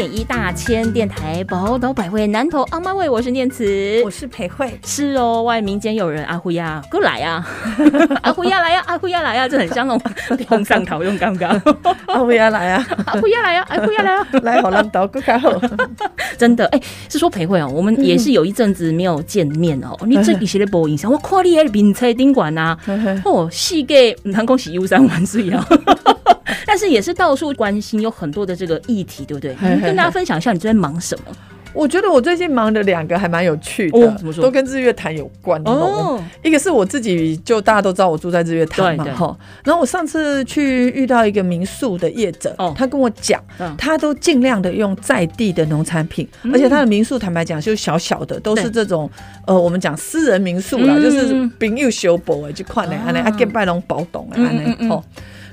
点一大千电台宝岛百味南投阿妈味，我是念慈，我是裴慧，是哦，外民间有人阿虎呀，过来 呀，阿虎呀来呀，阿虎呀来呀，这很像那种 碰上头用刚刚，阿虎呀来啊，阿虎呀来呀，阿虎呀来呀，来好咱岛更加好。真的，哎、是说裴慧哦，我们也是有一阵子没有见面哦，你这一些的播影响，我看你喺面菜宾馆呐，哦，世界唔通恭喜 U 三万岁啊！但是也是到处关心有很多的这个议题，对不对？你跟大家分享一下你最近忙什么？我觉得我最近忙的两个还蛮有趣的，哦怎么说？都跟日月潭有关哦。哦，一个是我自己，就大家都知道我住在日月潭嘛哈。然后我上次去遇到一个民宿的业者，哦。他跟我讲，嗯。他都尽量的用在地的农产品，而且他的民宿坦白讲就小小的，都是这种呃我们讲私人民宿啦，嗯就是朋友修补哎，就看嘞，安尼啊，给拜龙保懂哎，安嗯嗯嗯。尼吼。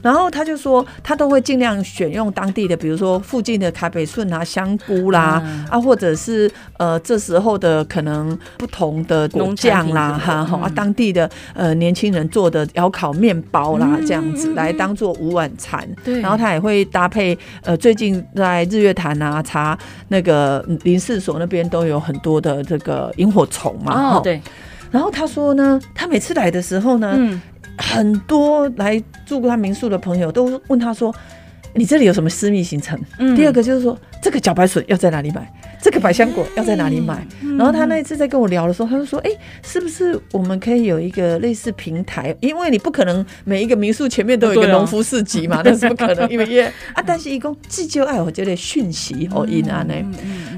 然后他就说，他都会尽量选用当地的，比如说附近的卡北顺啊、香菇啦，嗯。啊，或者是呃这时候的可能不同的果酱啦，哈哈、啊嗯，当地的呃年轻人做的窑烤面包啦，嗯这样子来当做午晚餐。对。然后他也会搭配呃，最近在日月潭啊，查那个嗯林试所那边都有很多的这个萤火虫嘛，对，然后他说呢，他每次来的时候呢，嗯，很多来住过他民宿的朋友都问他说：“你这里有什么私密行程？”嗯第二个就是说，这个茭白笋要在哪里买？这个百香果要在哪里买？嗯然后他那一次在跟我聊的时候，他就说：“哎、是不是我们可以有一个类似平台？因为你不可能每一个民宿前面都有一个农夫市集嘛，那是不可能，因为耶 啊，但是一共自救爱我觉得讯息哦，因啊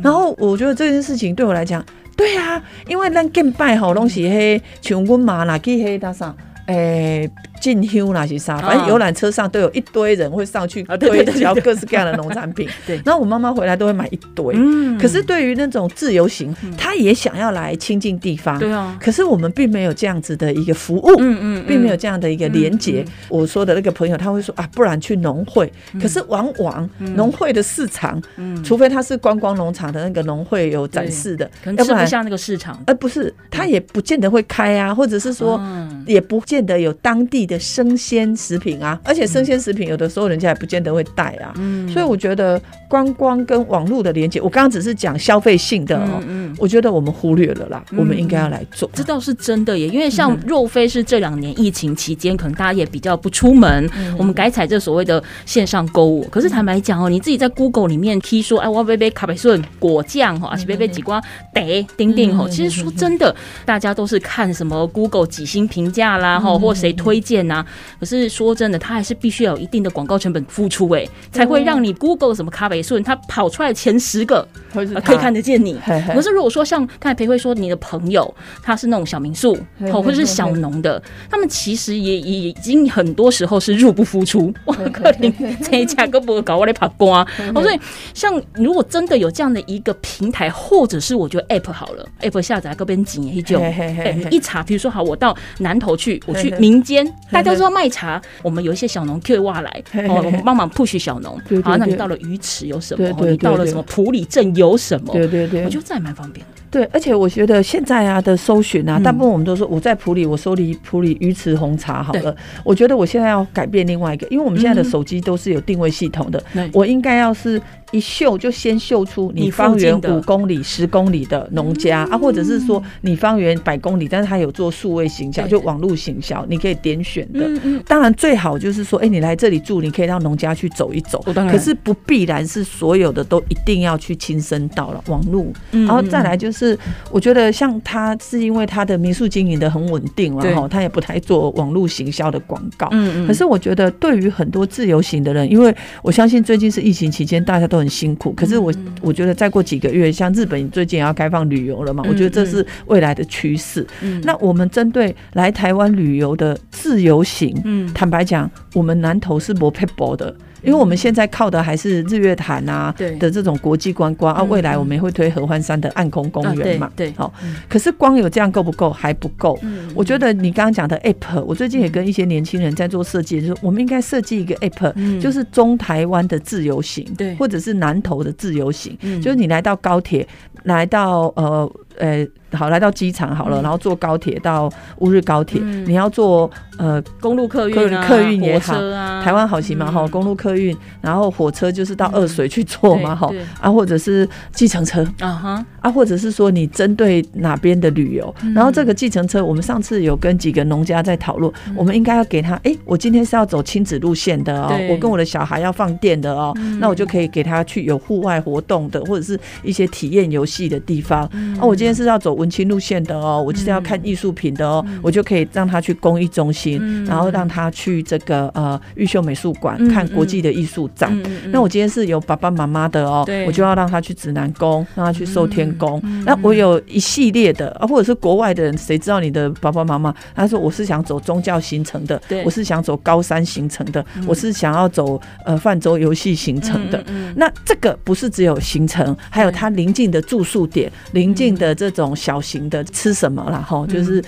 然后我觉得这件事情对我来讲，对啊，因为咱更拜吼东西嘿像阮妈啦去嘿搭上。诶，进修那些啥？反正游览车上都有一堆人会上去推销各式各样的农产品。对然后我妈妈回来都会买一堆。嗯可是对于那种自由行，她也想要来亲近地方。对啊，可是我们并没有这样子的一个服务。嗯嗯，并没有这样的一个连接。我说的那个朋友他会说啊，不然去农会。可是往往农会的市场，除非他是观光农场的那个农会有展示的，可能要不然。吃不下那个市场，而不是，他也不见得会开啊，或者是说，嗯也不见得有当地的生鲜食品啊，而且生鲜食品有的时候人家也不见得会带啊，嗯。所以我觉得观光跟网络的连接，我刚刚只是讲消费性的哦，嗯我觉得我们忽略了啦，我们应该要来做。这倒是真的耶，因为像若非是这两年疫情期间，可能大家也比较不出门，我们改采这所谓的线上购物。可是坦白讲哦，你自己在 Google 里面 T 说，哎，我要杯杯卡贝顺果酱哈，而且杯杯几瓜得丁丁吼。其实说真的，大家都是看什么 Google 几星评价啦哈，或谁推荐呐。可是说真的，它还是必须要有一定的广告成本付出哎，才会让你 Google 什么卡贝顺，它跑出来前十个呃可以看得见你。嘿嘿可是如果说像刚才裴慧说，你的朋友他是那种小民宿哦，或者是小农的，他们其实也也已经很多时候是入不敷出。哇，可能这一家都不会搞我来爬瓜。哦，所以像如果真的有这样的一个平台，或者是我觉得 App 好了，App 下载个边紧一种。嘿嘿嘿哎，你嘿一查，比如说好，我到南头去，我去民间，大家都要卖茶，我们有一些小农 Q 挖来，哦，我们帮忙 push 小农。好，那你到了鱼池有什么？你到了什么普里镇有什么？对对对，我觉得这还蛮方便的。对，而且我觉得现在啊的搜寻啊，嗯。大部分我们都说我在普里，我搜离普里鱼池红茶好了。我觉得我现在要改变另外一个，因为我们现在的手机都是有定位系统的，我应该要是一秀就先秀出你方圆五公里、十公里的农家、啊，或者是说你方圆百公里，但是他有做数位行销，就网络行销，你可以点选的。嗯嗯，当然最好就是说，哎、你来这里住，你可以到农家去走一走可是不必然是所有的都一定要去亲身到了网络。嗯然后再来就是，我觉得像他是因为他的民宿经营的很稳定对。然后他也不太做网络行销的广告。嗯嗯。可是我觉得对于很多自由行的人，因为我相信最近是疫情期间，大家都很辛苦。可是我嗯。我觉得再过几个月，像日本最近也要开放旅游了嘛，嗯我觉得这是未来的趋势。嗯。那我们针对来台湾旅游的自由行，嗯。坦白讲，我们南投是不 p e 的，因为我们现在靠的还是日月潭啊对。的这种国际观光啊，嗯未来我们也会推合欢山的暗空公园嘛，啊对对。好，可是光有这样够不够？还不够。嗯。我觉得你刚刚讲的 app，我最近也跟一些年轻人在做设计，就是我们应该设计一个 app，、嗯。就是中台湾的自由行，对。或者是南投的自由行，嗯。就是你来到高铁，来到呃呃，好，来到机场好了，嗯。然后坐高铁到乌日高铁，嗯。你要坐呃公路客运啊，客运也好啊，台湾好行嘛哈、嗯公路客运，然后火车就是到二水去坐嘛哈、啊，或者是计程车啊哈，啊，或者是说你针对哪边的旅游，嗯。然后这个计程车，我们上次有跟几个农家在讨论，我们应该要给他，哎、我今天是要走亲子路线的哦我跟我的小孩要放电的哦，那我就可以给他去有户外活动的，或者是一些体验游戏的地方。嗯。啊，我今天是要走文青路线的哦，我就是要看艺术品的哦，我就可以让他去公益中心，嗯。然后让他去这个呃玉秀美术馆嗯看国际的艺术展。那我今天是有爸爸妈妈的哦对，我就要让他去指南宫，让他去寿天宫。嗯那我有一系列的啊，或者是国外的人，谁知道你的爸爸妈妈？他说我是想走宗教行程的对，我是想走高山行程的，我是想要走呃泛舟游戏行程的。那这个不是只有行程，还有他临近的住宿点、临近的这种小型的吃什么啦，哈，就是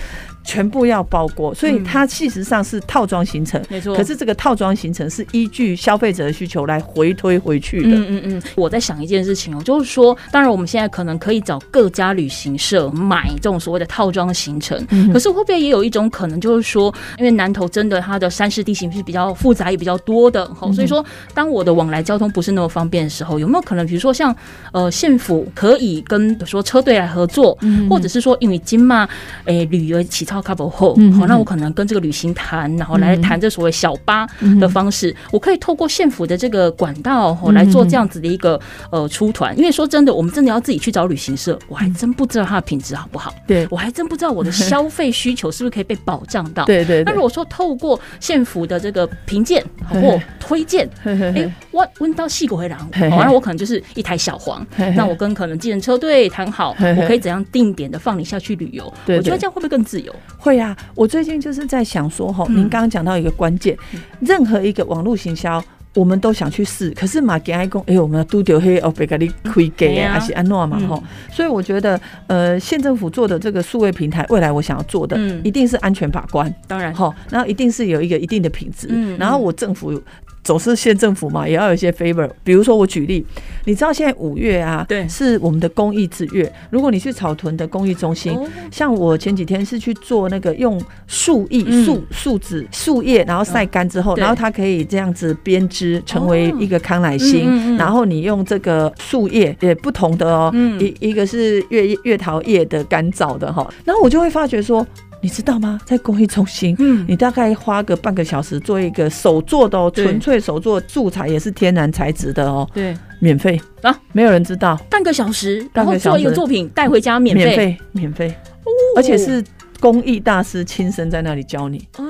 全部要包裹，所以它事实上是套装行程。没错。可是这个套装行程是依据消费者的需求来回推回去的。嗯嗯嗯，我在想一件事情哦，就是说，当然我们现在可能可以找各家旅行社买这种所谓的套装行程，可是会不会也有一种可能，就是说，因为南投真的它的山势地形是比较复杂也比较多的，好，所以说当我的往来交通不是那么方便的时候，有没有可能，比如说像呃县府可以跟比如说车队来合作，或者是说因为金马，诶旅游起操 couple 后，好，那我可能跟这个旅行团，然后来谈这所谓小巴的方式，我可以透过县府的这个管道哦来做这样子的一个呃出团，因为说真的，我们真的要自己去找旅行社，我还真不知道它的品质好不好，对。我还真不知道我的消费需求是不是可以被保障到。对对对。那如。果说透过县府的这个评鉴好或推荐，哎、我问到细狗回廊，嘿嘿。好，那我可能就是一台小黄那我跟可能计程车队谈好，我可以怎样定点的放你下去旅游？我觉得这样会不会更自由？会啊，我最近就是在想说哈，嗯。您刚刚讲到一个关键，任何一个网络行销。我们都想去试，可是马，给爱公，哎、我们都丢黑哦，别给你亏给还是安诺嘛嗯。吼、所以我觉得，呃，县政府做的这个数位平台，未来我想要做的，嗯。一定是安全把关，当然，好，然后一定是有一个一定的品质，嗯然后我政府总是县政府嘛，也要有一些 favor。比如说我举例，你知道现在五月啊，对。是我们的公益之月。如果你去草屯的公益中心，哦。像我前几天是去做那个用树叶、嗯。树树枝、树叶，然后晒干之后，对。然后它可以这样子编织成为一个康乃馨，嗯嗯嗯。然后你用这个树叶也不同的哦，嗯。一一个是月月桃叶的干燥的哈，然后我就会发觉说。你知道吗？在公益中心，嗯。你大概花个半个小时做一个手做的哦，纯粹手做素材也是天然材质的哦，对，免费。啊，没有人知道，半个小时，然半个小时。后做一个作品带回家免费，免费免费，而且是公益大师亲身在那里教你，哎，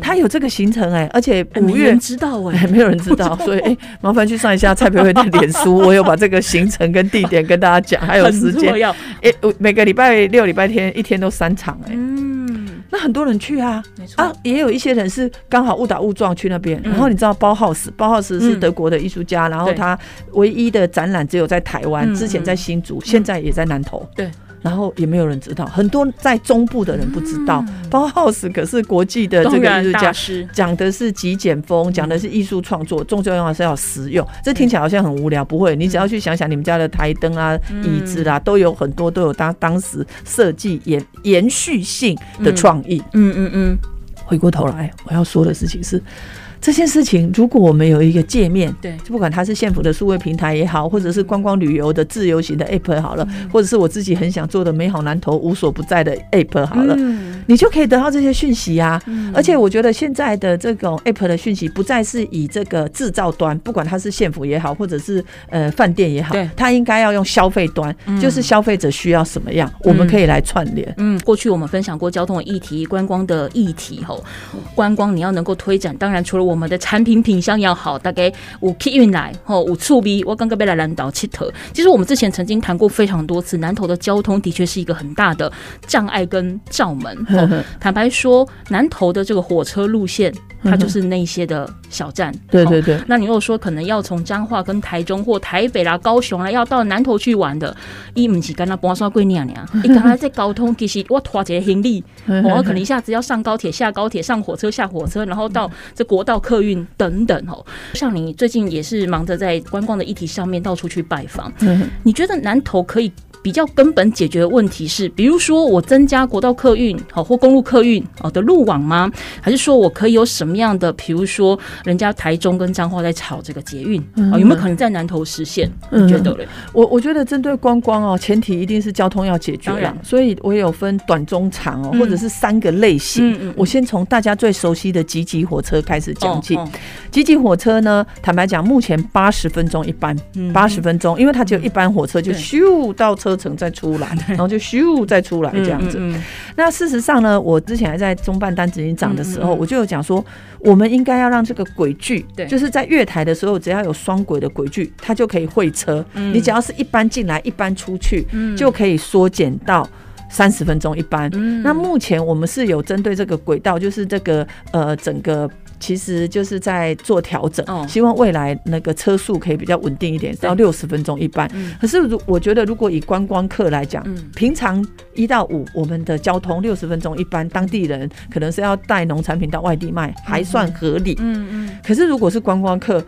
他有这个行程哎，而且哎五月知道哎，没有人知道，所以哎、麻烦去上一下蔡培慧的脸书，我有把这个行程跟地点跟大家讲，还有时间，要，哎、我每个礼拜六、礼拜天一天都三场哎、嗯，那很多人去啊，没错。啊，也有一些人是刚好误打误撞去那边，嗯。然后你知道包浩斯，包浩斯是嗯。德国的艺术家，然后他唯一的展览只有在台湾，嗯之前在新竹，现在也在南投，对。然后也没有人知道，很多在中部的人不知道，包浩斯可是国际的这个艺术家，讲的是极简风，讲的是艺术创作，重要的是要实用。这听起来好像很无聊，不会，你只要去想想你们家的台灯啊、椅子啦，都有很多都有当当时设计延延续性的创意。嗯嗯嗯，回过头来，我要说的事情是。这件事情，如果我们有一个界面，对。就不管它是县府的数位平台也好，或者是观光旅游的自由行的 app 好了，或者是我自己很想做的美好南投无所不在的 app 好了，嗯你就可以得到这些讯息啊。嗯。而且我觉得现在的这种 app 的讯息不再是以这个制造端，不管它是县府也好，或者是呃饭店也好，它应该要用消费端，就是消费者需要什么样，我们可以来串联。嗯，过去我们分享过交通的议题、观光的议题吼，观光你要能够推展，当然除了我们的产品品相要好，大概五 K 运来吼，五处 B，，我刚刚被来南岛七头。其实我们之前曾经谈过非常多次，南投的交通的确是一个很大的障碍跟罩门。吼坦白说，南投的这个火车路线它就是那些的小站。好对对对，那你如果说可能要从彰化跟台中或台北啦、高雄啦，要到南投去玩的，伊唔是 跟他搬刷贵娘娘，伊刚才在交通，其实我拖一个行李，我可能一下子要上高铁、下高铁、上火车、下火车，然后到这国道客运等等哦。像你最近也是忙着在观光的议题上面到处去拜访，嗯你觉得南投可以？比较根本解决的问题是，比如说我增加国道客运好或公路客运哦的路网吗？还是说我可以有什么样的，比如说人家台中跟彰化在炒这个捷运哦，有没有可能在南投实现？嗯你觉得嘞？我我觉得针对观光哦，前提一定是交通要解决了，所以我有分短、中、长哦，嗯或者是三个类型。我先从大家最熟悉的集集火车开始讲起。哦集集火车呢，坦白讲，目前八十分钟一班，嗯八十分钟，因为它只有一班火车，就咻到车程再出来，然后就咻再出来这样子。嗯嗯那事实上呢，我之前还在中办单执行长的时候，我就有讲说，我们应该要让这个轨距，对就是在月台的时候，只要有双轨的轨距，它就可以会车。嗯你只要是一班进来，一班出去，嗯就可以缩减到。三十分钟一班，嗯那目前我们是有针对这个轨道，就是这个呃整个其实就是在做调整，哦。希望未来那个车速可以比较稳定一点，到六十分钟一班。嗯。可是如我觉得，如果以观光客来讲，嗯。平常一到五我们的交通六十分钟一班，当地人可能是要带农产品到外地卖，还算合理。嗯嗯，可是如果是观光客，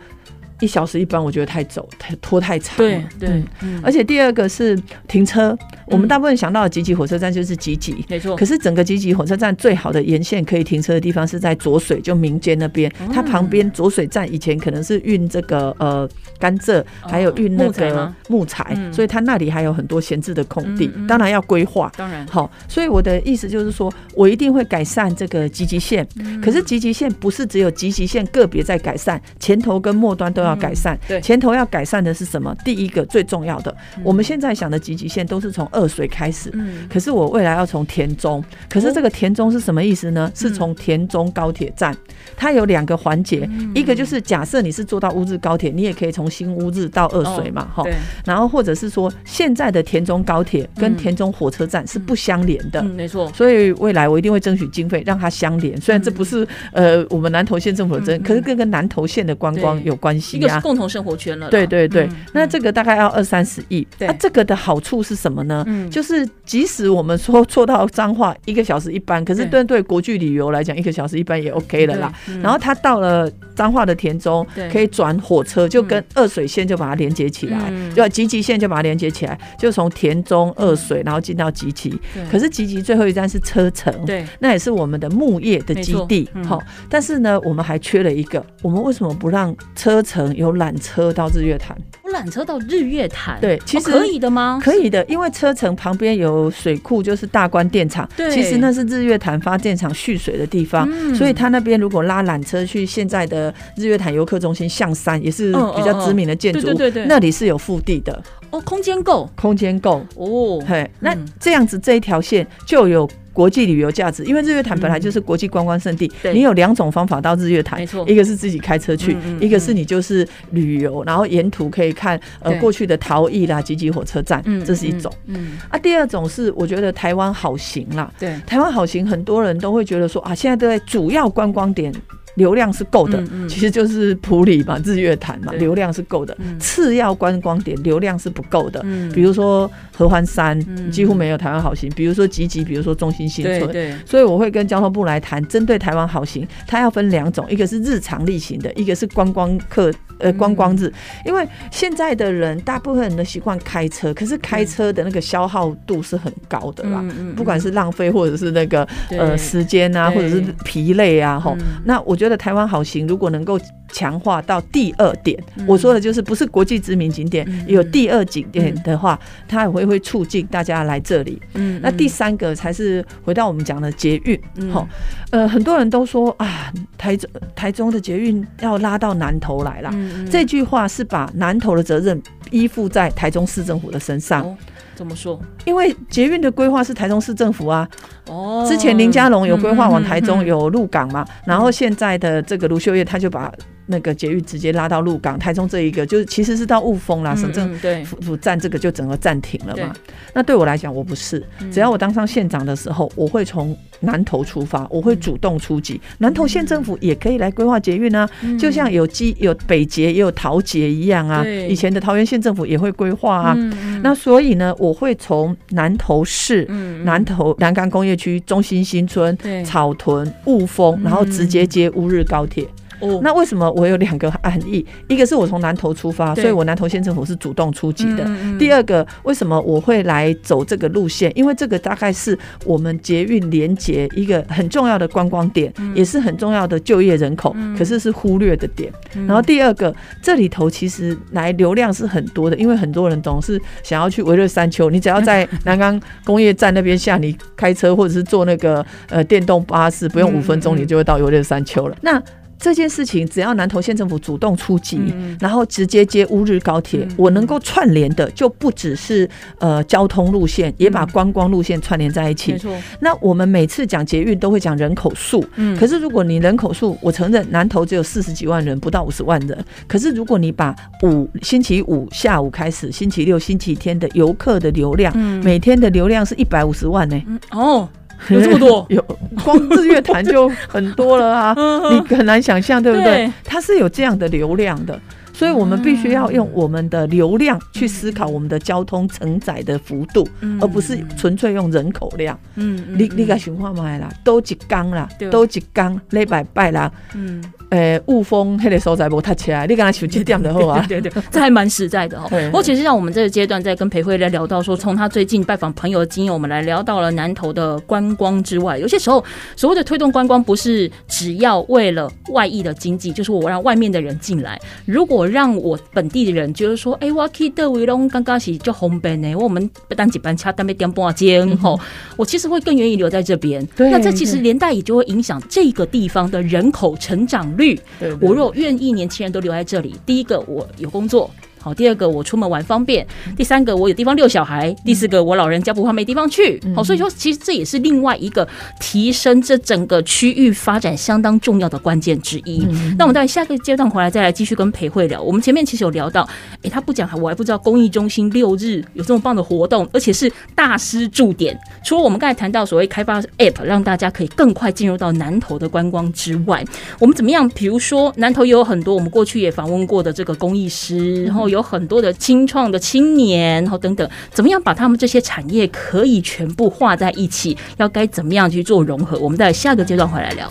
一小时一班，我觉得太走太拖太长了。对对而且第二个是停车，我们大部分想到的集集火车站就是集集。没错可。是整个集集火车站最好的沿线可以停车的地方是在浊水，就民间那边。哦它旁边浊水站以前可能是运这个呃甘蔗，还有运那个木材所以它那里还有很多闲置的空地当然要规划。当然，好，所以我的意思就是说，我一定会改善这个集集线。嗯可是集集线不是只有集集线个别在改善，前头跟末端都要改善。前头要改善的是什么？第一个最重要的，我们现在想的集集线都是从二水开始。嗯。可是我未来要从田中，可是这个田中是什么意思呢？是从田中高铁站，它有两个环节，一个就是假设你是坐到乌日高铁，你也可以从新乌日到二水嘛，哈、对，然后或者是说现在的田中高铁跟田中火车站是不相连的。嗯，没错，所以未来我一定会争取经费让它相连，虽然这不是呃我们南投县政府的争，可是跟跟南投县的观光有关一个是。共同生活圈了。对对对，嗯那这个大概要二三十亿。对那、这个的好处是什么呢？嗯就是即使我们说做到彰化一个小时一班，可是对对国际旅游来讲，一个小时一班也 OK 了啦。嗯然后他到了彰化的田中对，可以转火车，就跟二水线就把它连接起来，嗯就集集线就把它连接起来，就从田中二水，然后进到集集。对可是集集最后一站是车城，对，那也是我们的木业的基地好、但是呢，我们还缺了一个，我们为什么不让车城有缆车到日月潭？我缆车到日月潭，对其实哦可以的吗？可以的，因为车城旁边有水库，就是大关电厂。对其实那是日月潭发电厂蓄水的地方，嗯所以他那边如果拉缆车去现在的日月潭游客中心象山，也是嗯比较知名的建筑，对对对对那里是有腹地的，哦，空间够空间够。哦，嘿，那嗯这样子这一条线就有。国际旅游价值，因为日月潭本来就是国际观光胜地，对。你有两种方法到日月潭没错，一个是自己开车去嗯嗯，一个是你就是旅游，然后沿途可以看呃过去的陶艺啦、集集火车站，这是一种。嗯，啊，第二种是我觉得台湾好行啦，对，台湾好行，很多人都会觉得说啊，现在都在主要观光点。流量是够的，嗯嗯。其实就是普里嘛、日月潭嘛，流量是够的。嗯。次要观光点流量是不够的，嗯。比如说合欢山、嗯。几乎没有台湾好行，比如说集集，比如说中心新村。所以我会跟交通部来谈，针对台湾好行，它要分两种，一个是日常例行的，一个是观光客呃嗯。观光日。因为现在的人大部分人都习惯开车，可是开车的那个消耗度是很高的啦，不管是浪费或者是那个呃时间啊，或者是疲累啊，吼、嗯。那我觉得台湾好行如果能够强化到第二点，嗯。我说的就是不是国际知名景点，嗯。有第二景点的话，它也会会促进大家来这里。嗯那第三个才是回到我们讲的捷运，嗯。吼、呃，很多人都说啊，台中台中的捷运要拉到南投来了。嗯这句话是把南投的责任依附在台中市政府的身上，哦怎么说？因为捷运的规划是台中市政府啊。哦，嗯之前林佳龙有规划往台中有有鹿港嘛，然后现在的这个卢秀月他就把那个捷运直接拉到鹿港、台中这一个，就是其实是到雾峰啦，省政府府站这个就整个暂停了对嘛。那对我来讲，我不是，只要我当上县长的时候，我会从南投出发，我会主动出击。南投县政府也可以来规划捷运啊，就像有基有北捷也有桃捷一样啊。对以前的桃园县政府也会规划啊。嗯那所以呢，我会从南投市、嗯南投南港工业区、中心新村、草屯、雾峰，然后直接接乌日高铁。哦那为什么我有两个案例？一个是我从南投出发，所以我南投县政府是主动出击的。第二个，为什么我会来走这个路线？因为这个大概是我们捷运连接一个很重要的观光点，嗯也是很重要的就业人口，可是是忽略的点。嗯然后第二个，这里头其实来流量是很多的，因为很多人总是想要去维热山丘，你只要在南岗工业站那边下，你开车或者是坐那个呃电动巴士，不用嗯五分钟，嗯你就会到维热山丘了。那这件事情，只要南投县政府主动出击，嗯。然后直接接乌日高铁，嗯。我能够串联的就不只是呃交通路线，也把观光路线串联在一起。没错，那我们每次讲捷运都会讲人口数，嗯。可是如果你人口数，我承认南投只有四十几万人，不到五十万人。可是如果你把五星期五下午开始，星期六、星期天的游客的流量，嗯。每天的流量是一百五十万呢、嗯哦，有这么多 有光日月潭就很多了啊，你很难想象，对不对？对它是有这样的流量的。所以我们必须要用我们的流量去思考我们的交通承载的幅度，嗯而不是纯粹用人口量。嗯，嗯你你个情况买啦，都一缸啦，都一缸礼拜拜啦，嗯，诶，雾峰迄个所在无搭起来，你刚才想这点就好啊。对对对，这还蛮实在的哦对。不过其实像我们这个阶段在跟裴慧来聊到说，从他最近拜访朋友的经验，我们来聊到了南投的观光之外，有些时候所谓的推动观光，不是只要为了外溢的经济，就是我让外面的人进来。如果让我本地的人觉得说，哎、我去德维龙刚刚是就红本呢，我们单几班车单被点半间吼，我其实会更愿意留在这边。那这其实连带也就会影响这个地方的人口成长率。我若愿意年轻人都留在这里，第一个我有工作。好，第二个我出门玩方便，第三个我有地方遛小孩，第四个我老人家不怕没地方去。好，所以说其实这也是另外一个提升这整个区域发展相当重要的关键之一。那我们待会下个阶段回来再来继续跟裴慧聊。我们前面其实有聊到，哎，他不讲我还不知道公益中心六日有这么棒的活动，而且是大师驻点。除了我们刚才谈到所谓开发 App 让大家可以更快进入到南投的观光之外，我们怎么样？比如说南投也有很多我们过去也访问过的这个公益师，然后有很多的青创的青年，然后等等，怎么样把他们这些产业可以全部画在一起？要该怎么样去做融合？我们在下个阶段回来聊。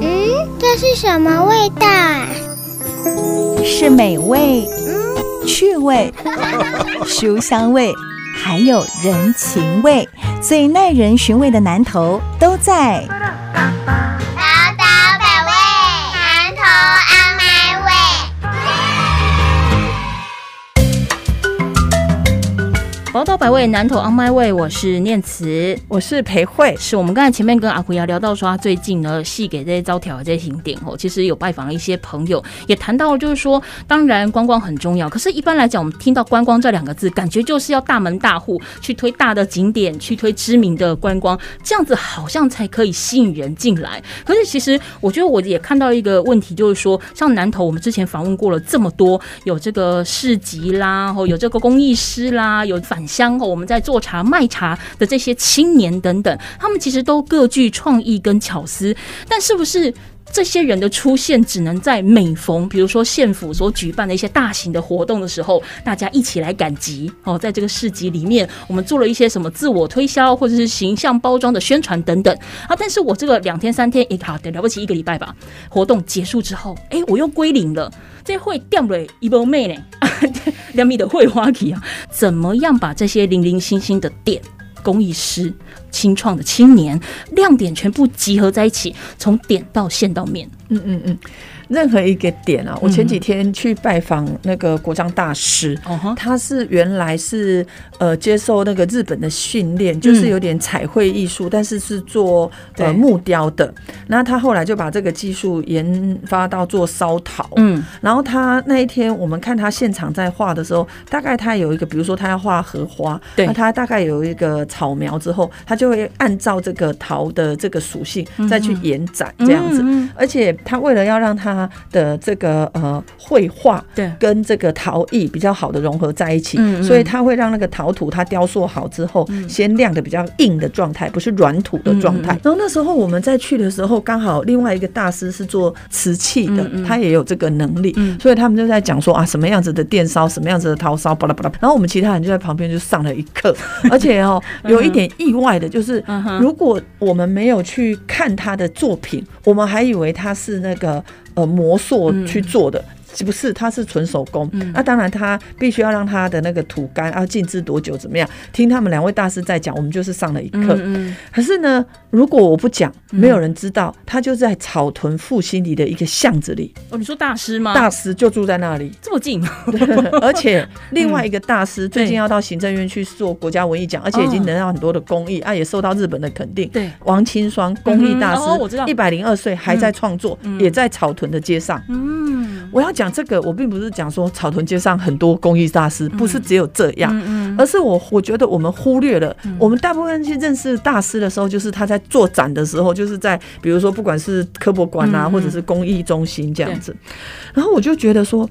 嗯，这是什么味道啊？是美味、趣味、书香味，还有人情味，最耐人寻味的南头都在。百味，南投 On My Way，我是念慈。我是裴慧，是我们刚才前面跟阿奎亚聊到说，他最近呢戏给这些招条的这些景点哦，其实有拜访了一些朋友，也谈到就是说，当然观光很重要，可是一般来讲，我们听到观光这两个字，感觉就是要大门大户去推大的景点，去推知名的观光，这样子好像才可以吸引人进来。可是其实我觉得我也看到一个问题，就是说，像南投，我们之前访问过了这么多，有这个市集啦，哦，有这个工艺师啦，有返乡我们在做茶卖茶的这些青年等等，他们其实都各具创意跟巧思，但是不是？这些人的出现只能在每逢，比如说县府所举办的一些大型的活动的时候，大家一起来赶集哦。在这个市集里面，我们做了一些什么自我推销或者是形象包装的宣传等等啊。但是我这个两天三天也好，了不起一个礼拜吧，活动结束之后，哎，我又归零了。这会掉了一波妹呢，两米的绘画体啊，怎么样把这些零零星星的点？工艺师、清创的青年亮点全部集合在一起，从点到线到面。嗯嗯嗯，任何一个点啊，我前几天去拜访那个国章大师，哦，他是原来是呃接受那个日本的训练，就是有点彩绘艺术，但是是做呃木雕的。那他后来就把这个技术研发到做烧陶。嗯，然后他那一天我们看他现场在画的时候，大概他有一个，比如说他要画荷花，对。那他大概有一个草苗之后，他就会按照这个陶的这个属性再去延展这样子。嗯，而且他为了要让他的这个呃绘画对，跟这个陶艺比较好的融合在一起，嗯嗯。所以他会让那个陶土它雕塑好之后，先晾的比较硬的状态，不是软土的状态。然后那时候我们在去的时候，刚好另外一个大师是做瓷器的，他也有这个能力，嗯。所以他们就在讲说啊，什么样子的电烧，什么样子的陶烧，巴拉巴拉。然后我们其他人就在旁边就上了一课，而且哦，有一点意外的就是，如果我们没有去看他的作品，我们还以为他是那个呃魔塑去做的。不是，他是纯手工。嗯那当然，他必须要让他的那个土干要静置多久，怎么样？听他们两位大师在讲，我们就是上了一课。嗯嗯可是呢，如果我不讲，没有人知道，他就在草屯复兴里的一个巷子里，哦，你说大师吗？大师就住在那里。这么近，而且 另外一个大师最近要到行政院去做国家文艺奖，而且已经得到很多的公益啊，也受到日本的肯定。对，王清霜公益大嗯哦我知道师，一百零二岁还在创作，也在草屯的街上。嗯我要讲这个，我并不是讲说草屯街上很多公益大师，不是只有这样。嗯而是我我觉得我们忽略了，我们大部分去认识大师的时候，就是他在做展的时候，就是在比如说不管是科博馆啊，或者是公益中心这样子。然后我就觉得说。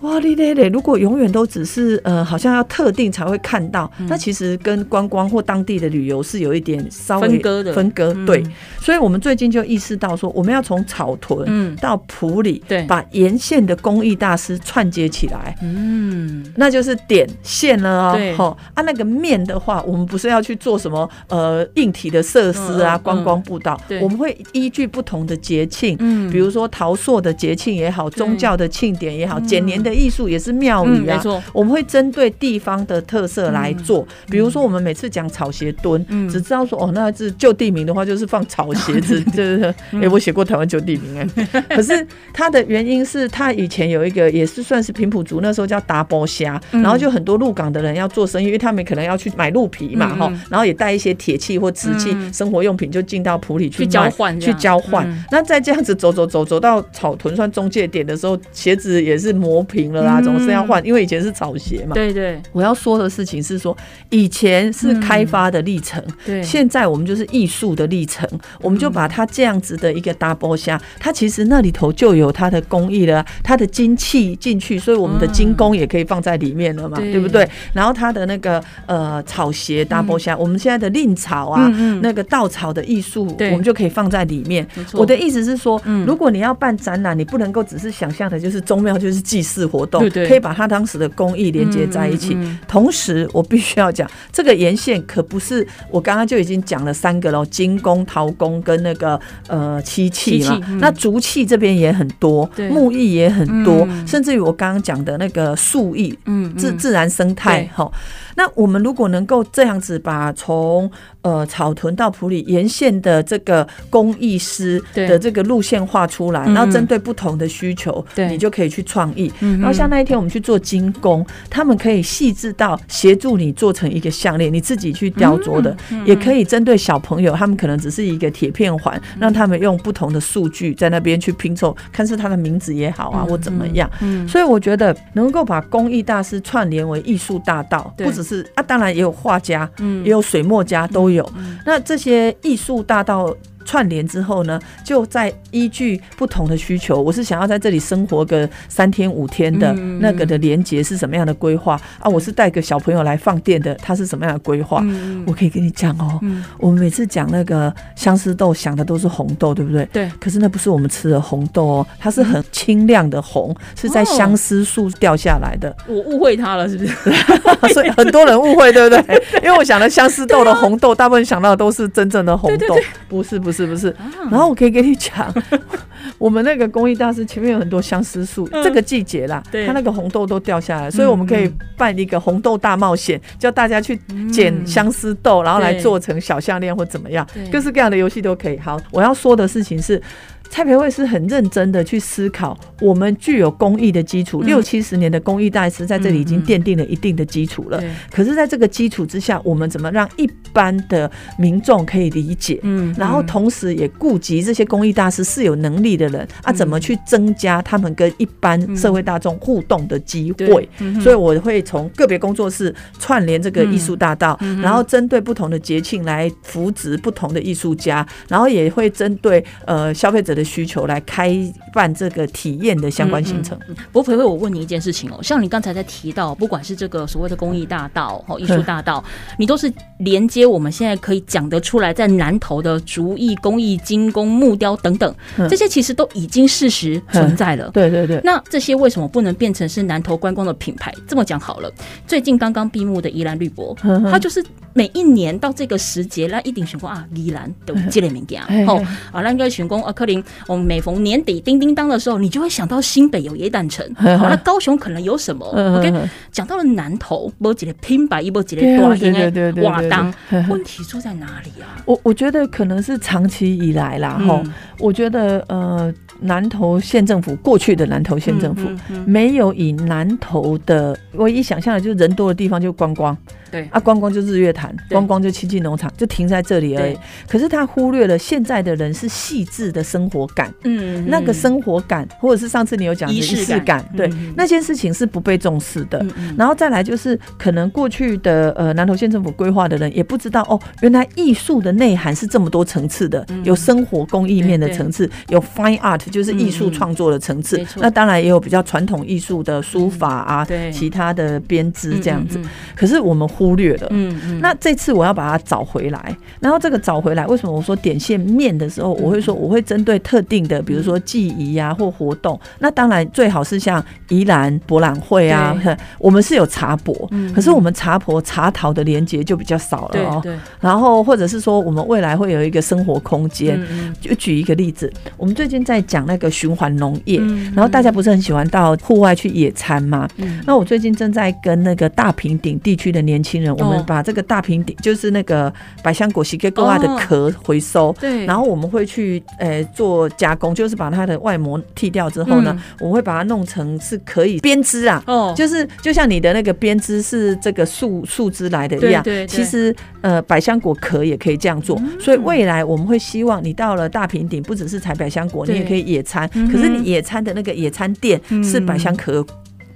哇哩嘞嘞！如果永远都只是呃，好像要特定才会看到，嗯。那其实跟观光或当地的旅游是有一点稍微分割的。分割。嗯。对，所以我们最近就意识到说，我们要从草屯嗯到埔里，对。把沿线的工艺大师串接起来。嗯，那就是点线了哦。对。吼。啊，那个面的话，我们不是要去做什么呃硬体的设施啊，观光步道对，我们会依据不同的节庆，嗯。比如说陶塑的节庆也好，宗教的庆典也好，剪年的艺术也是庙嗯，宇啊。没错，我们会针对地方的特色来做，比如说我们每次讲草鞋墩，嗯。只知道说哦，那是旧地名的话，就是放草鞋子，对 对对。哎、我写过台湾旧地名哎，可是它的原因是它以前有一个也是算是平埔族，那时候叫达波虾，嗯。然后就很多鹿港的人要做生意，因为他们可能要去买鹿皮嘛哈、嗯。嗯然后也带一些铁器或瓷器、嗯。生活用品就进到埔里去去交换去换交换。嗯。那再这样子走走走走到草屯算中介点的时候，鞋子也是磨平了啦，嗯。总是要换，因为以前是草鞋嘛。对对。我要说的事情是说，以前是开发的历程，对，现在我们就是艺术的历程，我们就把它这样子的一个 double 虾，它其实那里头就有它的工艺了，它的精气进去，所以我们的精工也可以放在里面了嘛，对。对不对？然后它的那个呃草鞋 double 虾，我们现在的令草啊，那个稻草的艺术，我们就可以放在里面。我的意思是说嗯，如果你要办展览，你不能够只是想象的就是宗庙就是祭祀活动对，对。可以把它当时的工艺连接在一起。嗯嗯嗯。同时，我必须要讲，这个沿线可不是我刚刚就已经讲了三个喽，金工、陶工跟那个呃漆器嘛漆器。嗯。那竹器这边也很多对，木艺也很多，嗯。甚至于我刚刚讲的那个树艺。嗯自自然生态对。哈，那我们如果能够这样子把从呃草屯到埔里沿线的这个工艺师对。的这个路线画出来，嗯然后针对不同的需求，对。你就可以去创意。嗯然后像那一天我们去做精工，他们可以细致到协助你做成一个项链，你自己去雕琢的，嗯也可以针对小朋友，他们可能只是一个铁片环，让他们用不同的数据在那边去拼凑，看是他的名字也好啊，或怎么样。嗯所以我觉得能够把工艺大师串联为艺术大道，不只是啊，当然也有画家，嗯也有水墨家都有。那这些艺术大道。串联之后呢，就在依据不同的需求，我是想要在这里生活个三天五天的嗯那个的连接是什么样的规划啊？我是带个小朋友来放电的，他是什么样的规划？嗯我可以跟你讲哦，嗯我们每次讲那个相思豆，想的都是红豆，对不对？对可是那不是我们吃的红豆哦，它是很清亮的红，是在相思树掉下来的，我误会他了，是不是？所以很多人误会，对不对？因为我想的相思豆的红豆，大部分想到的都是真正的红豆，不是不是。是不是。然后我可以跟你讲，我们那个公益大师前面有很多相思树，这个季节啦，对它那个红豆都掉下来，所以我们可以办一个红豆大冒险，叫大家去捡相思豆，然后来做成小项链或怎么样，各式各样的游戏都可以。好，我要说的事情是。蔡培慧是很认真的去思考，我们具有工艺的基础，嗯六七十年的工艺大师在这里已经奠定了一定的基础了。对可是，在这个基础之下，我们怎么让一般的民众可以理解？嗯然后同时也顾及这些工艺大师是有能力的人啊，怎么去增加他们跟一般社会大众互动的机会？嗯所以我会从个别工作室串联这个艺术大道，嗯然后针对不同的节庆来扶植不同的艺术家，然后也会针对呃消费者的需求来开办这个体验的相关行程。不过培慧，我问你一件事情哦，像你刚才在提到，不管是这个所谓的公益大道、哦艺术大道，你都是连接我们现在可以讲得出来，在南投的竹艺、工艺、精工、木雕等等，嗯。这些其实都已经事实存在了。对对对，那这些为什么不能变成是南投观光的品牌？这么讲好了，最近刚刚闭幕的宜兰绿博，嗯它就是每一年到这个时节，那一定选过啊，宜兰的这类物件嘿嘿。哦，啊，那个选工啊，柯林，我们每逢年底叮叮当的时候，你就会想到新北有耶诞城，好，那高雄可能有什么？OK，讲到了南投，波几的拼白，一波几个对啊大型对对对对的瓦当 问题出在哪里啊？我我觉得可能是长期以来啦，哈、嗯我觉得呃，南投县政府过去的南投县政府。嗯嗯嗯。没有以南投的唯一想象的，就是人多的地方就观光。对。啊，观光就日月潭，观光就七季农场，就停在这里而已。可是他忽略了现在的人是细致的生活感，嗯那个生活感，或者是上次你有讲仪仪式式感。感，对那件事情是不被重视的。然后再来就是，可能过去的呃南投县政府规划的人也不知道哦，原来艺术的内涵是这么多层次的，有生活工艺面的层次，有 fine art 就是艺术创作的层次那当然也有比较传统艺术的书法啊，对。其他的编织这样子嗯。可是我们忽略了。嗯嗯，那这次我要把它找回来，然后这个找回来，为什么我说点线面的时候，我会说我会针对特定的，比如说记忆啊或活动。那当然最好是像宜兰博览会啊对，我们是有茶博嗯，可是我们茶博茶陶的连接就比较少了哦。然后或者是说我们未来会有一个生活空间，嗯就举一个例子，我们最近在讲那个循环农业，嗯然后大家不是很喜欢到户外去野餐吗？嗯那我最近正在跟那个大平顶地区的年轻人，我们把这个大平顶就是那个百香果西给沟啊的壳回收。对，然后我们会去呃做加工，就是把它的外膜剃掉之后呢，嗯。我会把它弄成是可以编织啊，哦，就是就像你的那个编织是这个树树枝来的一样，对对对。其实呃百香果壳也可以这样做，嗯。所以未来我们会希望你到了大平顶，不只是采百香果，你也可以野餐，可是你野餐的那个野餐垫嗯。是百香壳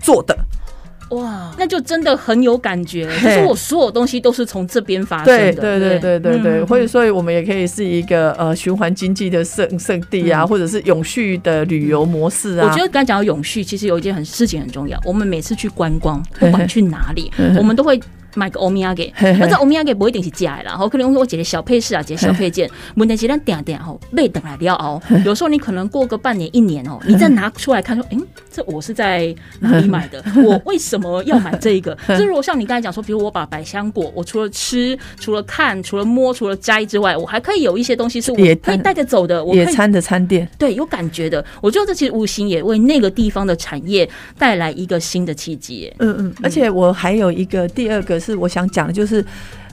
做的，哇，那就真的很有感觉，就是我所有东西都是从这边发生的，对对对对对或者所以我们也可以是一个呃循环经济的圣圣地啊，嗯或者是永续的旅游模式啊。我觉得刚才讲到永续，其实有一件很事情很重要。我们每次去观光，不管去哪里，我们都会。买个欧米亚给，那这欧米亚给不一定是假的啦，然后可能我姐的小配饰啊，姐小配件，问题是咱点点吼，被等来了哦。有时候你可能过个半年一年哦，你再拿出来看说，嗯，这我是在哪里买的？我为什么要买这个？就是如果像你刚才讲说，比如我把百香果，我除了吃、除了看、除了摸、除了摘之外，我还可以有一些东西是我可以带着走的，我野餐的餐店，对，有感觉的。我觉得这其实无形也为那个地方的产业带来一个新的契机耶。嗯。嗯，而且我还有一个第二个是我想讲的，就是。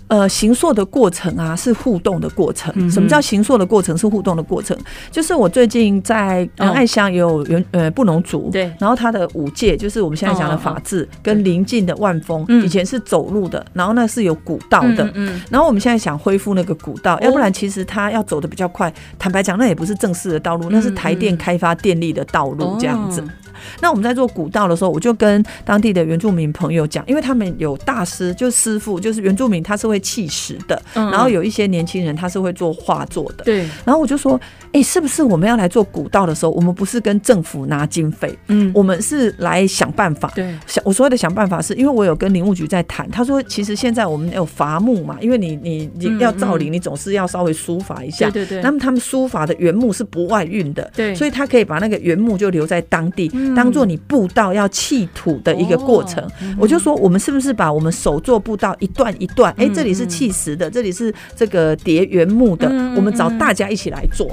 呃，行塑的过程啊，是互动的过程。嗯什么叫行塑的过程？是互动的过程。就是我最近在爱乡也有原呃布农族，对然后他的五界就是我们现在讲的法治，跟邻近的万丰，嗯以前是走路的，然后那是有古道的，嗯嗯然后我们现在想恢复那个古道，哦要不然其实他要走的比较快。坦白讲，那也不是正式的道路，那是台电开发电力的道路这样子。哦那我们在做古道的时候，我就跟当地的原住民朋友讲，因为他们有大师，就师傅，就是原住民，他是会砌石的，嗯。然后有一些年轻人他是会做画作的。对，然后我就说，哎、是不是我们要来做古道的时候，我们不是跟政府拿经费，嗯，我们是来想办法。对，想我所谓的想办法是，因为我有跟林务局在谈，他说其实现在我们有伐木嘛，因为你你你嗯要造林，你总是要稍微疏伐一下。对对对，那么他们疏伐的原木是不外运的，对所以他可以把那个原木就留在当地，嗯当做你步道要弃土的一个过程。哦嗯我就说，我们是不是把我们手做步道一段一段？哎、嗯这里是砌石的，这里是这个叠原木的，嗯我们找大家一起来做。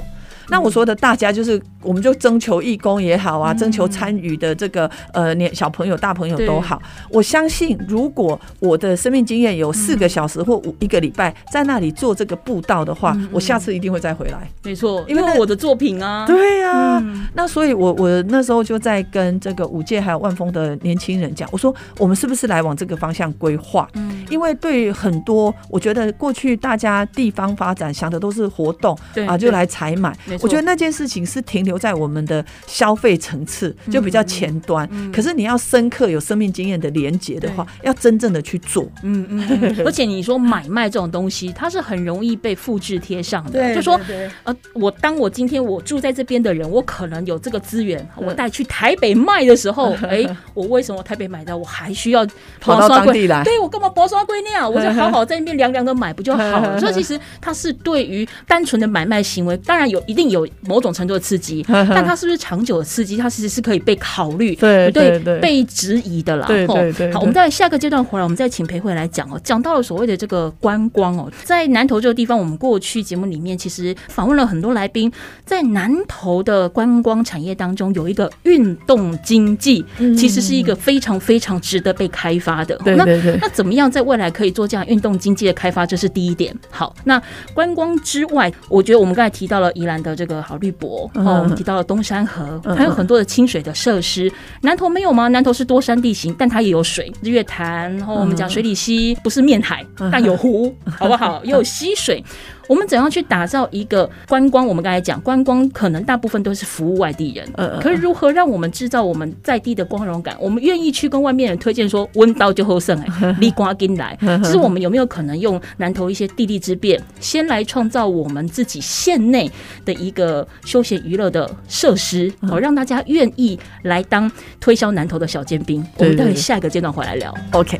那我说的大家就是，我们就征求义工也好啊，征求参与的这个呃年小朋友、大朋友都好。我相信，如果我的生命经验有四个小时或五一个礼拜在那里做这个步道的话，我下次一定会再回来。没错，因为我的作品啊，对呀、嗯。那所以我，我那时候就在跟这个五届还有万丰的年轻人讲，我说我们是不是来往这个方向规划？嗯，因为对于很多，我觉得过去大家地方发展想的都是活动啊，就来采买。我觉得那件事情是停留在我们的消费层次，就比较前端。嗯可是你要深刻有生命经验的连接的话，要真正的去做。嗯嗯嗯，而且你说买卖这种东西，它是很容易被复制贴上的，就说。呃，我当我今天我住在这边的人，我可能有这个资源，我带去台北卖的时候，哎、我为什么台北买到，我还需要跑到当地来对我干嘛薄刷龟那样？我就好好在那边凉凉的买不就好了？所以其实它是对于单纯的买卖行为，当然有一定有某种程度的刺激，但它是不是长久的刺激，它其实是可以被考虑、对对对被质疑的啦。对吼对好，我们在下个阶段回来，我们再请裴慧来讲哦。讲到了所谓的这个观光哦，在南投这个地方，我们过去节目里面其实访问了很多来宾，在南投的观光产业当中，有一个运动经济，其实是一个非常非常值得被开发的。那对对对那怎么样在未来可以做这样运动经济的开发？这是第一点。好，那观光之外，我觉得我们刚才提到了宜兰的这个好绿博，嗯哦，我们提到了东山河，嗯还有很多的清水的设施。南投没有吗？南投是多山地形，但它也有水，日月潭，然后我们讲水里溪，不是面海，嗯但有湖，好不好？也有溪水。我们怎样去打造一个观光？我们刚才讲观光，可能大部分都是服务外地人，可是如何让我们制造我们在地的光荣感？我们愿意去跟外面人推荐说温刀就后胜哎，立瓜进来。其实我们有没有可能用南投一些地利之便，先来创造我们自己县内的一个休闲娱乐的设施，哦，让大家愿意来当推销南投的小尖兵？我们待会下一个阶段回来聊。OK，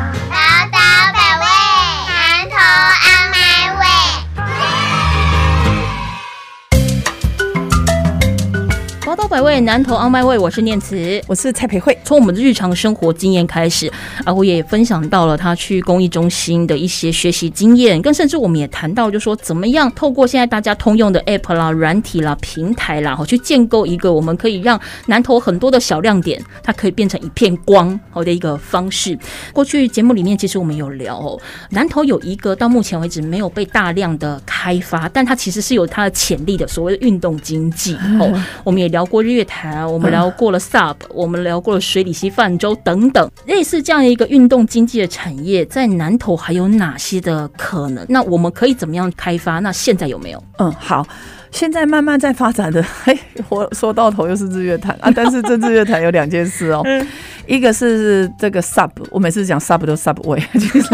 宝岛百味，南投 on my way，我是念慈。我是蔡培慧。从我们的日常生活经验开始啊，我也分享到了他去公益中心的一些学习经验，更甚至我们也谈到，就说怎么样透过现在大家通用的 app 啦、软体啦、平台啦，好去建构一个我们可以让南投很多的小亮点，它可以变成一片光好的一个方式。过去节目里面其实我们有聊哦，南投有一个到目前为止没有被大量的开发，但它其实是有它的潜力的，所谓的运动经济哦。我们也聊过日月潭，我们聊过了 Sub，我们聊过了水里溪泛舟等等，类似这样一个运动经济的产业，在南投还有哪些的可能？那我们可以怎么样开发？那现在有没有？嗯，好。现在慢慢在发展的，嘿，我说到头又是日月潭啊，但是这日月潭有两件事哦，一个是这个 sub，我每次讲 sub 都 subway，就是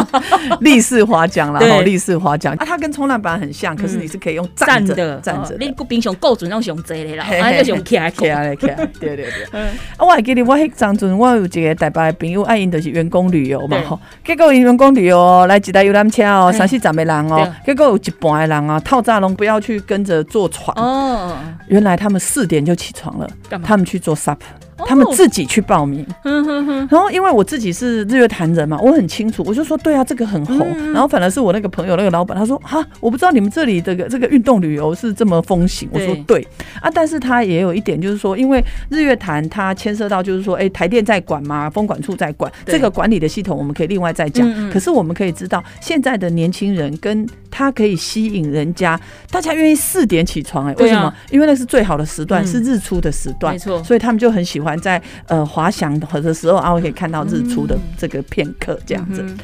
立式滑桨啦，对。吼，立式滑桨。啊，它跟冲浪板很像，可是你是可以用站着的，站着。的哦你。个冰熊够准，让熊贼的啦，嘿啊，就熊起来起来起来，对对对。啊，我还记得我迄当阵，我有一个台北的朋友，爱因就是员工旅游嘛吼。结果因员工旅游哦，来一台游览车哦，三四十个人哦，结果有一半的人啊，套炸龙不要去跟着坐船。哦，原来他们四点就起床了他们去做 SUP，他们自己去报名。然后因为我自己是日月潭人嘛，我很清楚，我就说对啊，这个很红。嗯然后反而是我那个朋友那个老板，他说哈，我不知道你们这里这个这个运动旅游是这么风行。我说对。对啊，但是他也有一点就是说，因为日月潭它牵涉到就是说，哎，台电在管嘛，风管处在管，这个管理的系统我们可以另外再讲。可是我们可以知道，现在的年轻人跟他可以吸引人家，大家愿意四点起床、哎，为什么？因为那是最好的时段，嗯。是日出的时段，没错。所以他们就很喜欢在呃滑翔的时候啊，我可以看到日出的这个片刻这样子。嗯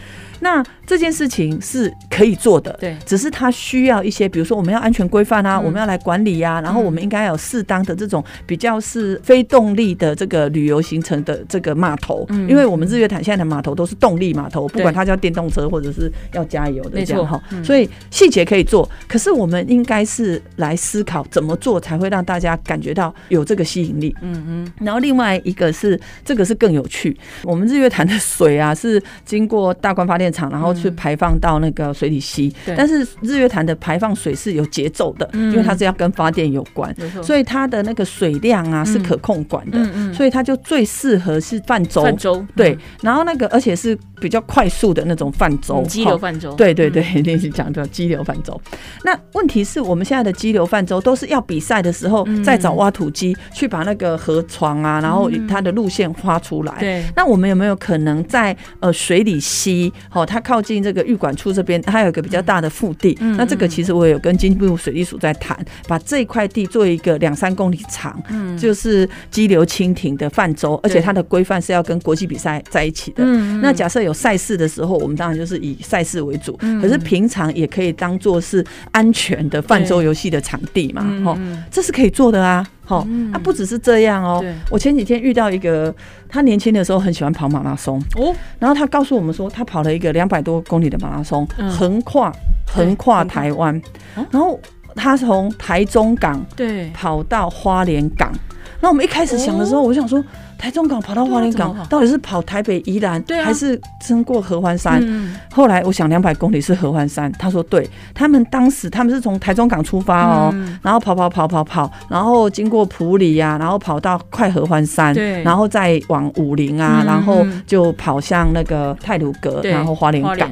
那这件事情是可以做的，对。只是它需要一些，比如说我们要安全规范啊，嗯。我们要来管理呀、然后我们应该有适当的这种比较是非动力的这个旅游行程的这个码头，嗯因为我们日月潭现在的码头都是动力码头，不管它叫电动车或者是要加油的这样哈，嗯。所以细节可以做，可是我们应该是来思考怎么做才会让大家感觉到有这个吸引力。嗯嗯，然后另外一个是这个是更有趣，我们日月潭的水啊是经过大关发电厂，然后去排放到那个水里溪，嗯但是日月潭的排放水是有节奏的，嗯。因为它是要跟发电有关，所以它的那个水量啊是可控管的，嗯嗯，所以它就最适合是泛舟。泛舟对，然后那个而且是比较快速的那种泛舟嗯，激流泛舟，对对对，那是 讲叫激流泛舟。那问题是我们现在的激流泛舟都是要比赛的时候嗯。再找挖土机去把那个河床啊，然后它的路线挖出来。对，那我们有没有可能在呃水里溪，哦，它靠近这个玉管处这边，它有一个比较大的腹地。嗯那这个其实我有跟经济部水利署在谈，把这块地做一个两三公里长，嗯。就是激流蜻蜓的泛舟，而且它的规范是要跟国际比赛在一起的。嗯那假设有赛事的时候，我们当然就是以赛事为主，嗯可是平常也可以当做是安全的泛舟游戏的场地嘛，吼、嗯。这是可以做的啊，吼、嗯。啊，不只是这样哦、我前几天遇到一个，他年轻的时候很喜欢跑马拉松，哦，然后他告诉我们说，他跑了一个两百多公里的马拉松，嗯。横跨横跨台湾哦，然后他从台中港对，跑到花莲港。那我们一开始想的时候，我就想说，台中港跑到花莲港到底是跑台北宜兰，对啊。还是经过合欢山？嗯。后来我想两百公里是合欢山，他说对，他们当时他们是从台中港出发哦，嗯。然后跑跑跑跑跑，然后经过普里呀、然后跑到快合欢山，对。然后再往武陵啊，嗯然后就跑向那个泰鲁阁，然后花莲花港。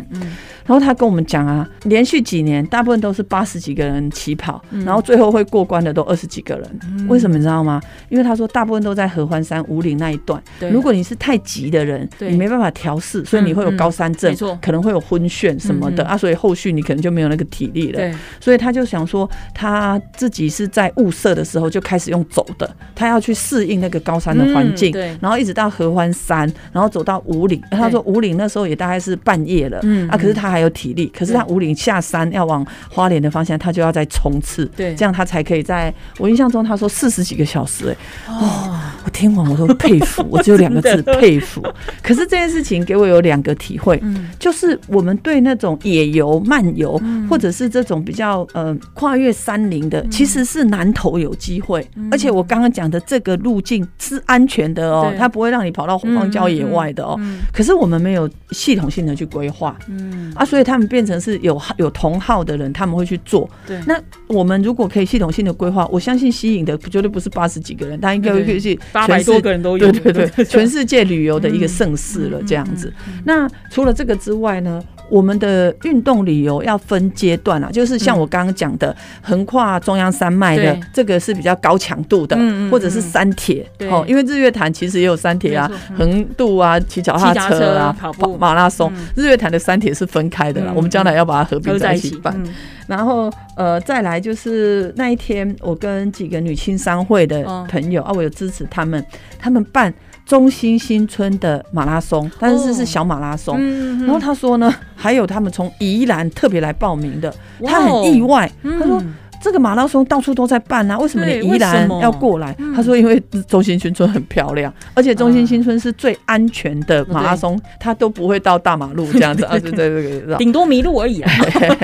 然后他跟我们讲啊，连续几年大部分都是八十几个人起跑，嗯然后最后会过关的都二十几个人。为什么你知道吗？因为他说大部分都在合欢山、五岭那一段。如果你是太急的人，你没办法调试，所以你会有高山症，可能会有昏眩什么的、啊，所以后续你可能就没有那个体力了。所以他就想说，他自己是在物色的时候就开始用走的，他要去适应那个高山的环境，嗯然后一直到合欢山，然后走到五岭。他说五岭那时候也大概是半夜了，嗯啊，可是他还有体力，可是他五岭下山要往花莲的方向，他就要再冲刺，对。这样他才可以在我印象中他说四十几个小时、哎，哦，我听完我都佩服，我只有两个字佩服。可是这件事情给我有两个体会，嗯。就是我们对那种野游、漫游，嗯。或者是这种比较呃跨越山林的，其实是南投有机会。而且我刚刚讲的这个路径是安全的哦，它不会让你跑到荒郊野外的哦。嗯。可是我们没有系统性的去规划。嗯，啊，所以他们变成是有有同号的人，他们会去做。对，那我们如果可以系统性的规划，我相信吸引的绝对不是八十几个人，他应该会对。去八百多个人都有，对对 对，全世界旅游的一个盛世了，嗯这样子。那除了这个之外呢，我们的运动旅游要分阶段啊，就是像我刚刚讲的，横跨中央山脉的这个是比较高强度的或者是山铁对。哦，因为日月潭其实也有山铁啊横渡啊，骑脚踏车啊，跑步马拉松嗯。日月潭的山铁是分开的啦，嗯我们将来要把它合并在一起办。嗯。然后呃，再来就是那一天，我跟几个女青商会的嗯朋友、啊，我有支持他们，他们办中心新村的马拉松，但是是小马拉松。嗯然后他说呢，还有他们从宜兰特别来报名的，他很意外，嗯他说。这个马拉松到处都在办啊，为什么你对宜兰为什么？要过来？嗯。他说因为中心新村很漂亮，而且中心新村是最安全的马拉松，它都不会到大马路这样子 啊，对对对对。顶多迷路而已啊，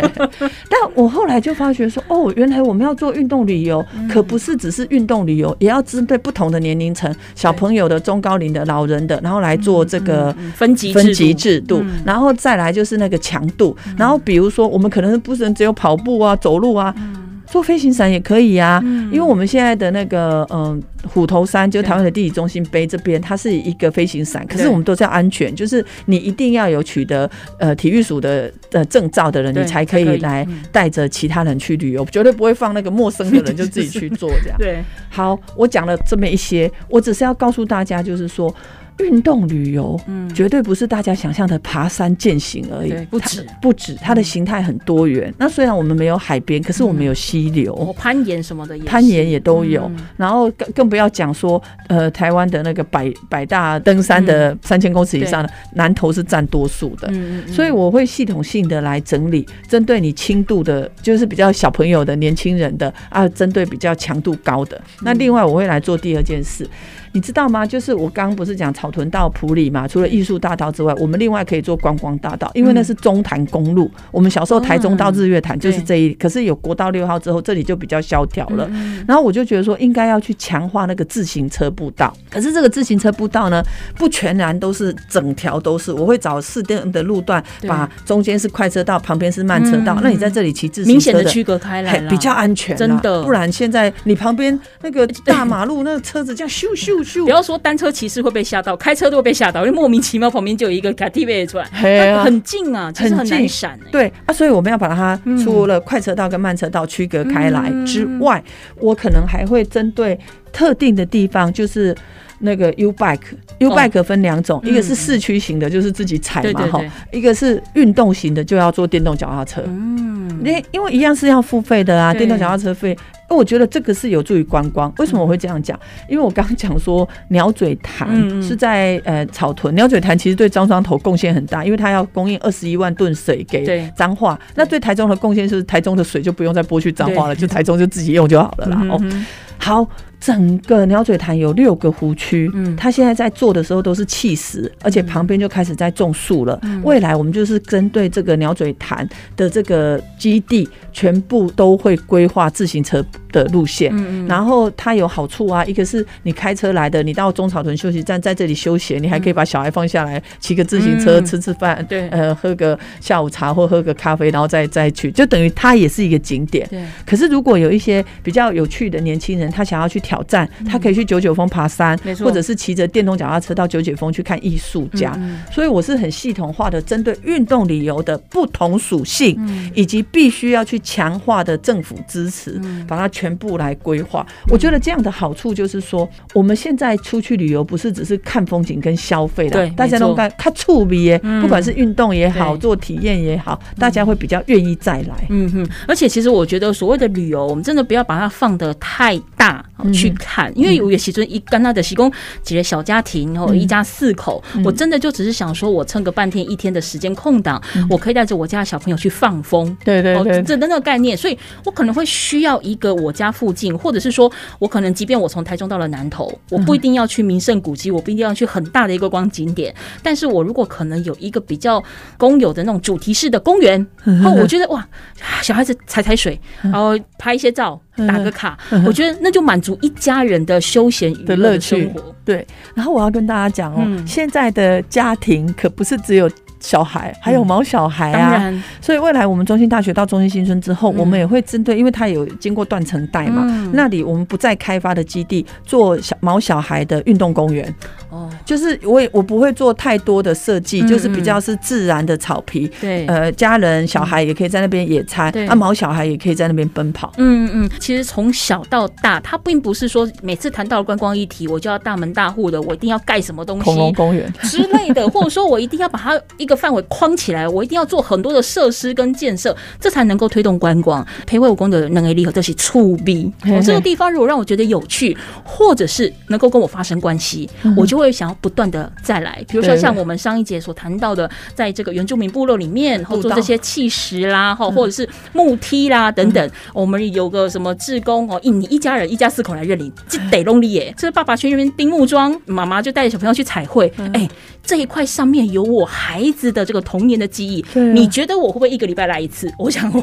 但我后来就发觉说，哦，原来我们要做运动旅游，嗯。可不是只是运动旅游，也要针对不同的年龄层，小朋友的、中高龄的、老人的，然后来做这个。嗯分级分级制制度，嗯。然后再来就是那个强度，然后比如说我们可能不是只有跑步啊、走路啊，做飞行伞也可以啊，嗯因为我们现在的那个嗯虎头山，就是台湾的地理中心碑这边，它是一个飞行伞，可是我们都是要安全，就是你一定要有取得呃体育署的呃证照的人，你才可以以来嗯带着其他人去旅游，绝对不会放那个陌生的人就自己去做这样。对，好，我讲了这么一些，我只是要告诉大家，就是说。运动旅游，嗯。绝对不是大家想象的爬山健行而已，不止。嗯不止，它的形态很多元。那虽然我们没有海边，可是我们有溪流。我攀岩什么的也，攀岩也都有，嗯。然后更更不要讲说，呃，台湾的那个百百大登山的三千公尺以上的，南投是占多数的。所以我会系统性的来整理，针对你轻度的，就是比较小朋友的、年轻人的啊，针对比较强度高的。那另外我会来做第二件事，你知道吗？就是我刚刚不是讲草屯到普里嘛，除了艺术大道之外，我们另外可以做观光大道，因为那是中潭公路。我们小时候台中到日月潭就是这一，可是有国道六号之后，这里就比较萧条了。然后我就觉得说，应该要去强化那个自行车步道。可是这个自行车步道呢，不全然都是整条都是，我会找四电的路段，把中间是快车道，旁边是慢车道。嗯那你在这里骑自行车的。明显的区隔开来比较安全，真的不然现在你旁边那个大马路，那个车子这样咻咻咻，不要说单车骑士会被吓到，开车都会被吓到，因为莫名其妙旁边就有一个 k t v 出来，嘿啊很近啊，其实很难闪哎。对啊，所以我们要把它嗯除了快车道跟慢车道区隔开来之外，我可能还会针对特定的地方，就是。那个 U bike，U bike 分两种，一个是市区型的，就是自己踩嘛哈一个是运动型的，就要做电动脚踏车。嗯，因因为一样是要付费的啊，电动脚踏车费。那我觉得这个是有助于观光。为什么我会这样讲？因为我刚刚讲说鸟嘴潭是在呃草屯，鸟嘴潭其实对张庄头贡献很大，因为它要供应二十一万吨水给对彰化。那对台中的贡献是台中的水就不用再拨去彰化了，就台中就自己用就好了啦。哦，好，整个鸟嘴潭有六个湖区，嗯它现在在做的时候都是砌石，而且旁边就开始在种树了。嗯未来我们就是针对这个鸟嘴潭的这个基地，全部都会规划自行车的路线。嗯嗯然后它有好处啊，一个是你开车来的，你到中草屯休息站在这里休闲，你还可以把小孩放下来，骑个自行车嗯吃吃饭，对呃，喝个下午茶或喝个咖啡，然后再再去，就等于它也是一个景点。对，可是如果有一些比较有趣的年轻人，他想要去挑战，他可以去九九峰爬山或者是骑着电动脚踏车到九九峰去看艺术家。嗯所以我是很系统化的针对运动旅游的不同属性，嗯。以及必须要去强化的政府支持，嗯。把它全部来规划。我觉得这样的好处就是说，我们现在出去旅游不是只是看风景跟消费对的，大家都没错。看看触鼻耶，嗯。不管是运动也好，做体验也好，大家会比较愿意再来。嗯哼，而且其实我觉得所谓的旅游，我们真的不要把它放得太大、去看，因为有也其实一刚刚的提供几个小家庭，然后嗯。一家四口，我真的就只是想说，我撑个半天一天的时间空档，我可以带着我家的小朋友去放风。哦，对对对。这的那个概念，所以我可能会需要一个我家附近，或者是说我可能即便我从台中到了南投，我不一定要去名胜古迹，我不一定要去很大的一个光景点，但是我如果可能有一个比较公有的那种主题式的公园，然后我觉得哇，小孩子踩踩水，然后拍一些照，打个卡，我觉得那就满足一家人的休闲娱乐生活。对，然后我要跟大家讲哦，嗯。现在的家庭可不是只有小孩，还有毛小孩啊。所以未来我们中心大学到中心新村之后，嗯我们也会针对，因为它有经过断层带嘛，嗯。那里我们不再开发的基地做小毛小孩的运动公园，哦，就是我也我不会做太多的设计，嗯就是比较是自然的草皮。对，呃，家人小孩也可以在那边野餐，对。啊，毛小孩也可以在那边奔跑。嗯嗯，其实从小到大，他并不是说每次谈到观光议题，我就要大门大户的，我一定要盖什么东西恐龙公园，之类的，或者说我一定要把它一个范围框起来，我一定要做很多的设施跟建设，这才能够推动观光。培慧武功的能力和这些触壁，嘿嘿。哦，这个地方如果让我觉得有趣，或者是能够跟我发生关系，我就会想要不断的再来。比如说像我们上一节所谈到的，在这个原住民部落里面，然后做这些砌石啦，哈，或者是木梯啦等等，我们有个什么志工哦，一你一家人一家四口来认领，这得弄力耶。这是爸爸去那边钉木桩，妈妈就带着小朋友去彩绘，哎、这一块上面有我孩子的这个童年的记忆。啊你觉得我会不会一个礼拜来一次？我想会。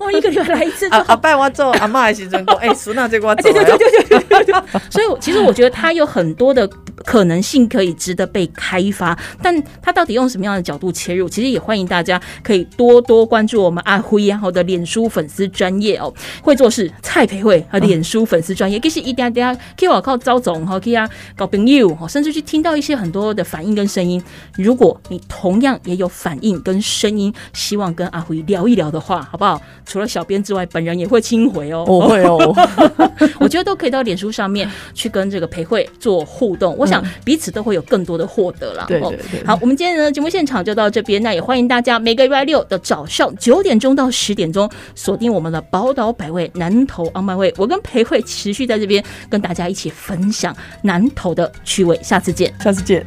我 一个礼拜来一次就阿阿好。拜我做阿妈的时阵过，哎，孙娜，这个我做对。对对对对对。所以其实我觉得他有很多的可能性可以值得被开发，但他到底用什么样的角度切入？其实也欢迎大家可以多多关注我们阿辉然后的脸书粉丝专业哦，会做事蔡培慧和脸书粉丝专业，其实一点点可以我靠招总哈，可以啊搞朋友，甚至去听到一些很多的反应跟声音。如果你同样也有反应跟声音，希望跟阿辉聊一聊的话，好不好？除了小编之外，本人也会亲回哦。我会哦，我觉得都可以到脸书上面去跟这个培慧做互动，我想彼此都会有更多的获得了。对对对。好，我们今天的节目现场就到这边，那也欢迎大家每个礼拜六的早上九点钟到十点钟锁定我们的宝岛百味南投昂麦味，我跟裴慧持续在这边跟大家一起分享南投的趣味，下次见，下次见。